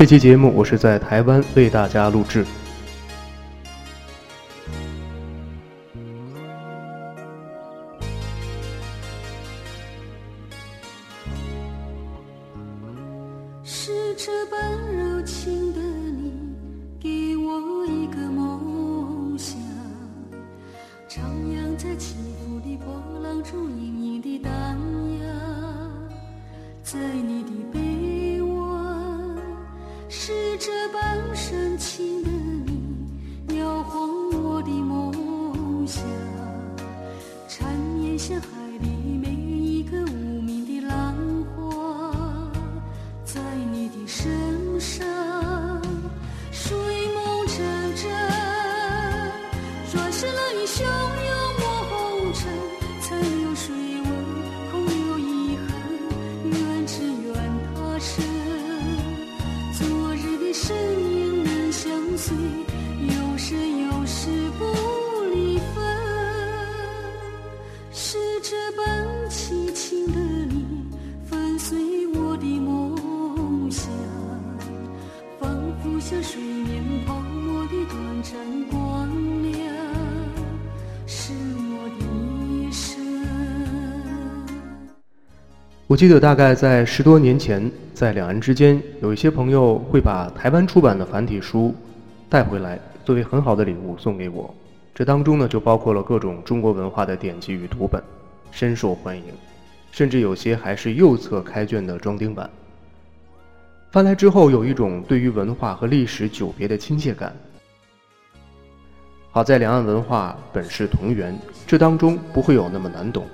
这期节目我是在台湾为大家录制。是这般柔情的你，给我一个梦想，徜徉在起伏的波浪中，隐隐的荡漾，在是这般凄情的你，粉碎我的梦想，仿佛像水面泡沫的短暂光亮，是我的一生。我记得大概在十多年前，在两岸之间，有一些朋友会把台湾出版的繁体书带回来，作为很好的礼物送给我。这当中呢，就包括了各种中国文化的典籍与图本，深受欢迎，甚至有些还是右侧开卷的装订版。翻来之后，有一种对于文化和历史久别的亲切感。好在两岸文化本是同源，这当中不会有那么难懂。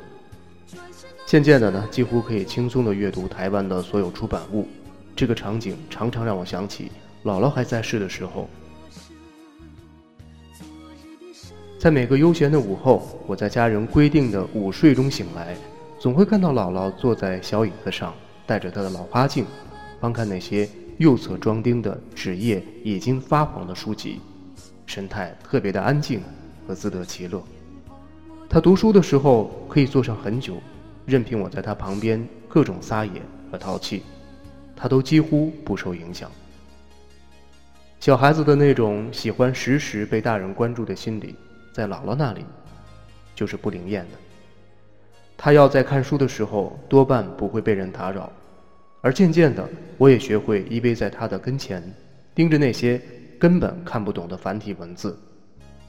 渐渐的呢，几乎可以轻松地阅读台湾的所有出版物。这个场景常常让我想起姥姥还在世的时候。在每个悠闲的午后，我在家人规定的午睡中醒来，总会看到姥姥坐在小椅子上，戴着她的老花镜，翻看那些右侧装订的纸页已经发黄的书籍，神态特别的安静和自得其乐。她读书的时候可以坐上很久。任凭我在他旁边各种撒野和淘气，他都几乎不受影响。小孩子的那种喜欢时时被大人关注的心理，在姥姥那里就是不灵验的。他要在看书的时候，多半不会被人打扰，而渐渐的，我也学会依偎在他的跟前，盯着那些根本看不懂的繁体文字，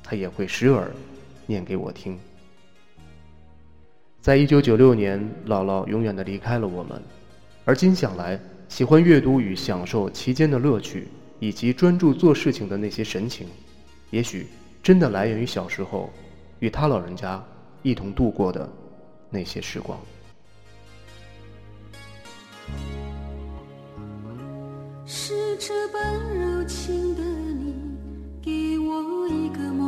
他也会时而念给我听。在一九九六年，姥姥永远的离开了我们，而今想来，喜欢阅读与享受其间的乐趣，以及专注做事情的那些神情，也许真的来源于小时候与他老人家一同度过的那些时光。是这般柔情的你，给我一个梦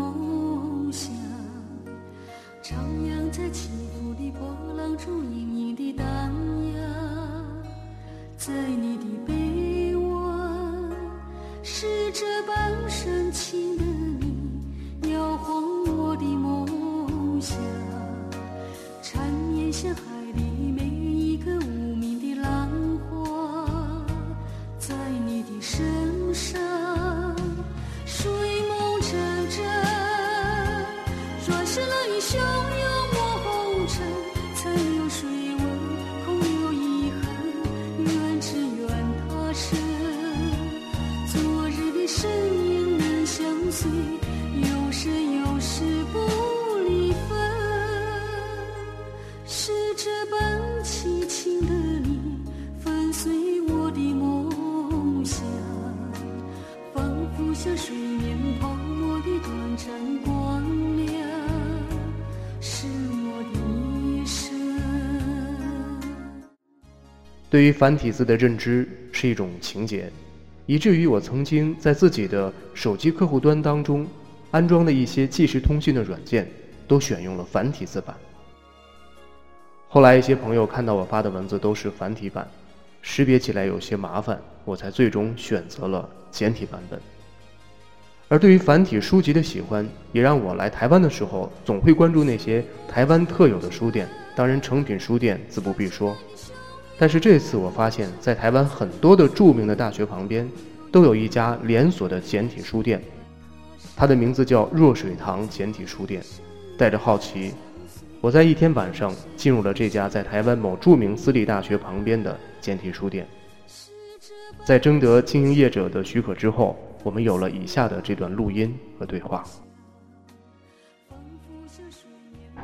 声声对于繁体字的认知是一种情结，以至于我曾经在自己的手机客户端当中安装的一些即时通讯的软件，都选用了繁体字版。后来一些朋友看到我发的文字都是繁体版，识别起来有些麻烦，我才最终选择了简体版本。而对于繁体书籍的喜欢，也让我来台湾的时候总会关注那些台湾特有的书店，当然诚品书店自不必说。但是这次我发现，在台湾很多的著名的大学旁边，都有一家连锁的简体书店，它的名字叫若水堂简体书店。带着好奇，我在一天晚上进入了这家在台湾某著名私立大学旁边的简体书店。在征得经营业者的许可之后，我们有了以下的这段录音和对话。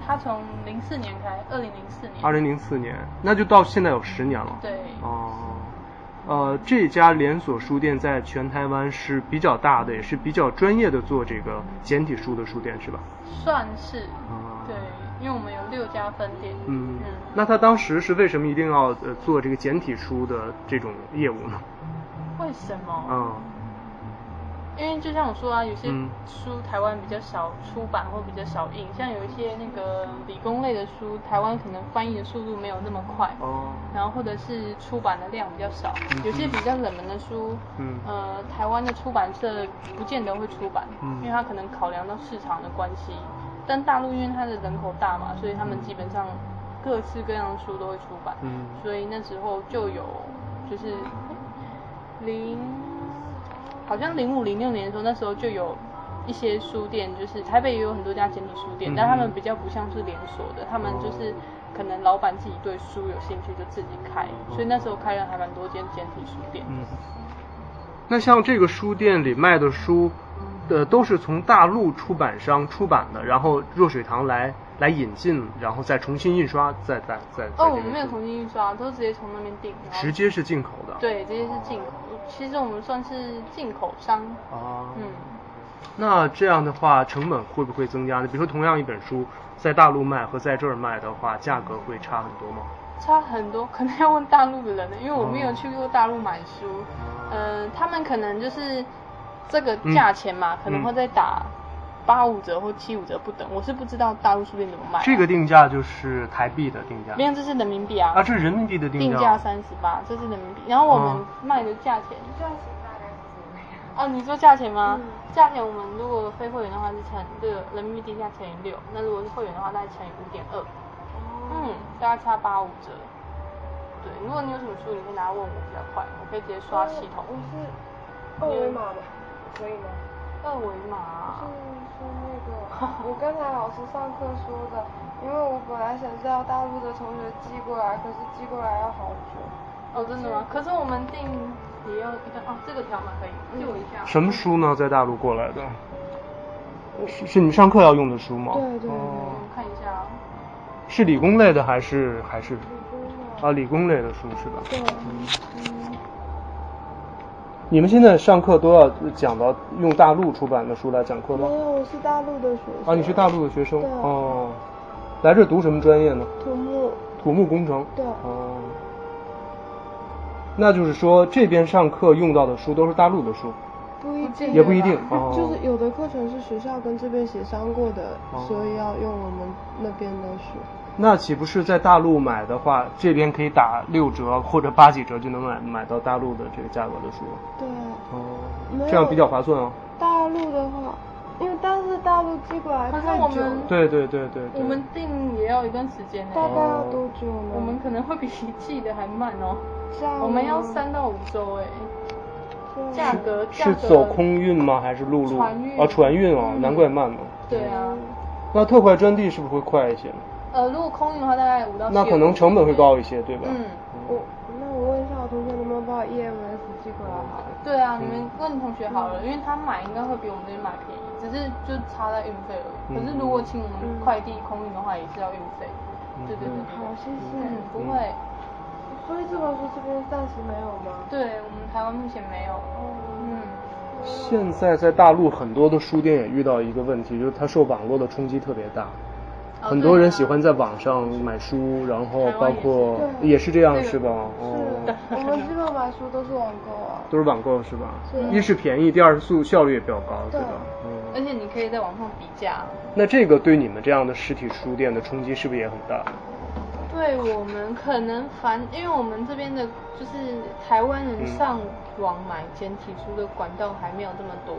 他从零四年开，二零零四年。二零零四年，那就到现在有十年了。对。哦。呃，这家连锁书店在全台湾是比较大的，也是比较专业的做这个简体书的书店，是吧？算是。啊。对，因为我们有六家分店。嗯。嗯。那他当时是为什么一定要呃做这个简体书的这种业务呢？为什么？嗯。因为就像我说啊，有些书台湾比较少出版或比较少印，像有一些那个理工类的书，台湾可能翻译的速度没有那么快，哦，然后或者是出版的量比较少，有些比较冷门的书，嗯，呃，台湾的出版社不见得会出版，嗯，因为他可能考量到市场的关系，但大陆因为它的人口大嘛，所以他们基本上各式各样的书都会出版，嗯，所以那时候就有就是零。好像零五零六年的时候，那时候就有一些书店，就是台北也有很多家简体书店，但他们比较不像是连锁的，他们就是可能老板自己对书有兴趣就自己开，所以那时候开了还蛮多间简体书店。嗯，那像这个书店里卖的书，呃，都是从大陆出版商出版的，然后若水堂来来引进，然后再重新印刷，再再再。哦，我们没有重新印刷，都直接从那边订。直接是进口的。对，直接是进口。其实我们算是进口商啊，嗯，那这样的话成本会不会增加呢？比如说同样一本书在大陆卖和在这儿卖的话，价格会差很多吗？差很多，可能要问大陆的人呢，因为我没有去过大陆买书，嗯，他们可能就是这个价钱嘛，可能会再打。八五折或七五折不等，我是不知道大陆书店怎么卖。这个定价就是台币的定价。没有，这是人民币啊。啊，这是人民币的定价。定价三十八，这是人民币。然后我们卖的价钱。价钱大概是怎么样？啊，你说价钱吗？价钱我们如果非会员的话是乘这个人民币定价乘以六，那如果是会员的话，大概乘以五点二。嗯，大概差八五折。对，如果你有什么书，你可以拿来问我比较快，我可以直接刷系统。我是二维码的，可以吗？二维码。是那个，我刚才老师上课说的，因为我本来想叫大陆的同学寄过来，可是寄过来要好久。哦，真的吗？可是我们订也要一个啊，这个条码可以，借我一下。什么书呢？在大陆过来的？是是你上课要用的书吗？对对。哦，看一下。是理工类的还是还是？理工的。啊，理工类的书是吧？对。嗯。你们现在上课都要讲到用大陆出版的书来讲课吗？没有，我是大陆的学生。啊，你是大陆的学生？哦。来这读什么专业呢？土木。土木工程。对。哦。那就是说，这边上课用到的书都是大陆的书？不一定。也不一定。就是有的课程是学校跟这边协商过的，所以要用我们那边的书。那岂不是在大陆买的话，这边可以打六折或者八几折就能买买到大陆的这个价格的书？对。哦。这样比较划算哦。大陆的话，因为但是大陆寄过来太久。对对对对。我们订也要一段时间呢。大概要多久呢？我们可能会比寄的还慢哦。这样。我们要三到五周哎。价格是走空运吗？还是陆路？船运。啊，船运哦，难怪慢呢。对啊。那特快专递是不是会快一些？呃，如果空运的话，大概五到那可能成本会高一些，对吧？嗯，我那我问一下我同学能不能把 EMS 寄过来好了。对啊，你们问同学好了，因为他买应该会比我们这边买便宜，只是就差在运费而已。可是如果请我们快递空运的话，也是要运费。对对对。好，谢谢。嗯，不会。所以这本书这边暂时没有吗？对我们台湾目前没有。嗯。现在在大陆很多的书店也遇到一个问题，就是它受网络的冲击特别大。很多人喜欢在网上买书，然后包括也是这样，是吧？哦，我们基本买书都是网购啊。都是网购是吧？一是便宜，第二是速效率也比较高，对吧？嗯。而且你可以在网上比价。那这个对你们这样的实体书店的冲击是不是也很大？对我们可能反，因为我们这边的就是台湾人上网买简体书的管道还没有这么多。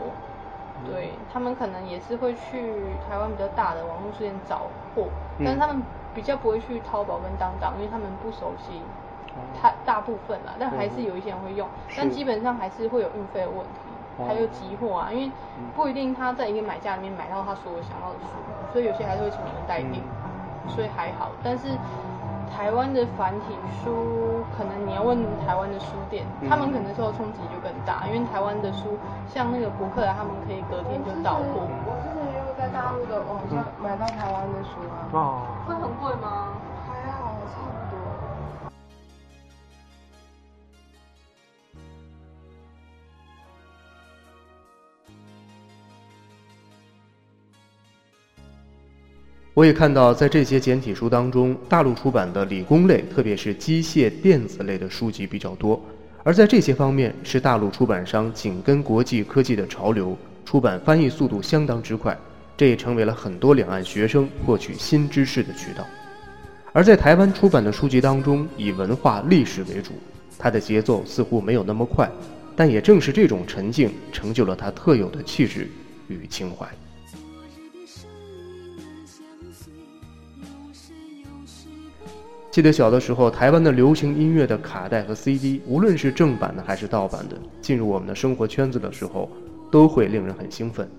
对他们可能也是会去台湾比较大的网络书店找货，但是他们比较不会去淘宝跟当当，因为他们不熟悉。他大部分啦，但还是有一些人会用，但基本上还是会有运费的问题，还有集货啊，因为不一定他在一个买家里面买到他所有想要的书，所以有些还是会请我们代订，所以还好，但是。台湾的繁体书，可能你要问台湾的书店，他们可能受冲击就更大，因为台湾的书，像那个博客来，他们可以隔天就到货。我之前也有在大陆的网上买到台湾的书啊。哦。会很贵吗？还好，差不多。我也看到，在这些简体书当中，大陆出版的理工类，特别是机械电子类的书籍比较多。而在这些方面，是大陆出版商紧跟国际科技的潮流，出版翻译速度相当之快，这也成为了很多两岸学生获取新知识的渠道。而在台湾出版的书籍当中，以文化历史为主，它的节奏似乎没有那么快，但也正是这种沉静，成就了它特有的气质与情怀。记得小的时候，台湾的流行音乐的卡带和 CD，无论是正版的还是盗版的，进入我们的生活圈子的时候，都会令人很兴奋。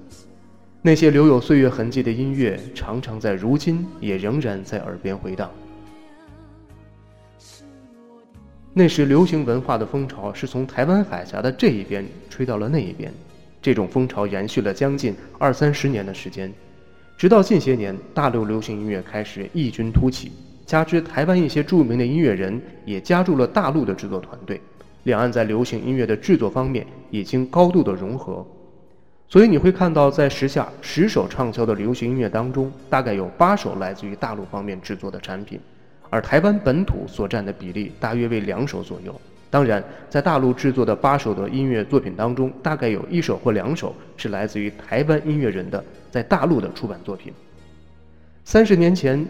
那些留有岁月痕迹的音乐，常常在如今也仍然在耳边回荡。那时流行文化的风潮是从台湾海峡的这一边吹到了那一边，这种风潮延续了将近二三十年的时间，直到近些年，大陆流行音乐开始异军突起。加之台湾一些著名的音乐人也加入了大陆的制作团队，两岸在流行音乐的制作方面已经高度的融合，所以你会看到，在时下十首畅销的流行音乐当中，大概有八首来自于大陆方面制作的产品，而台湾本土所占的比例大约为两首左右。当然，在大陆制作的八首的音乐作品当中，大概有一首或两首是来自于台湾音乐人的在大陆的出版作品。三十年前。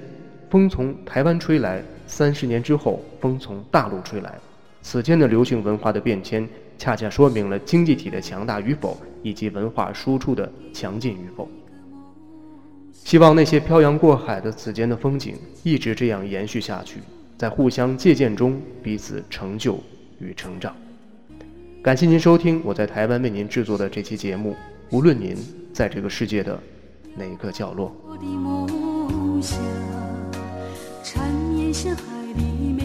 风从台湾吹来，三十年之后，风从大陆吹来。此间的流行文化的变迁，恰恰说明了经济体的强大与否，以及文化输出的强劲与否。希望那些漂洋过海的此间的风景，一直这样延续下去，在互相借鉴中，彼此成就与成长。感谢您收听我在台湾为您制作的这期节目，无论您在这个世界的哪个角落。缠绵深海里。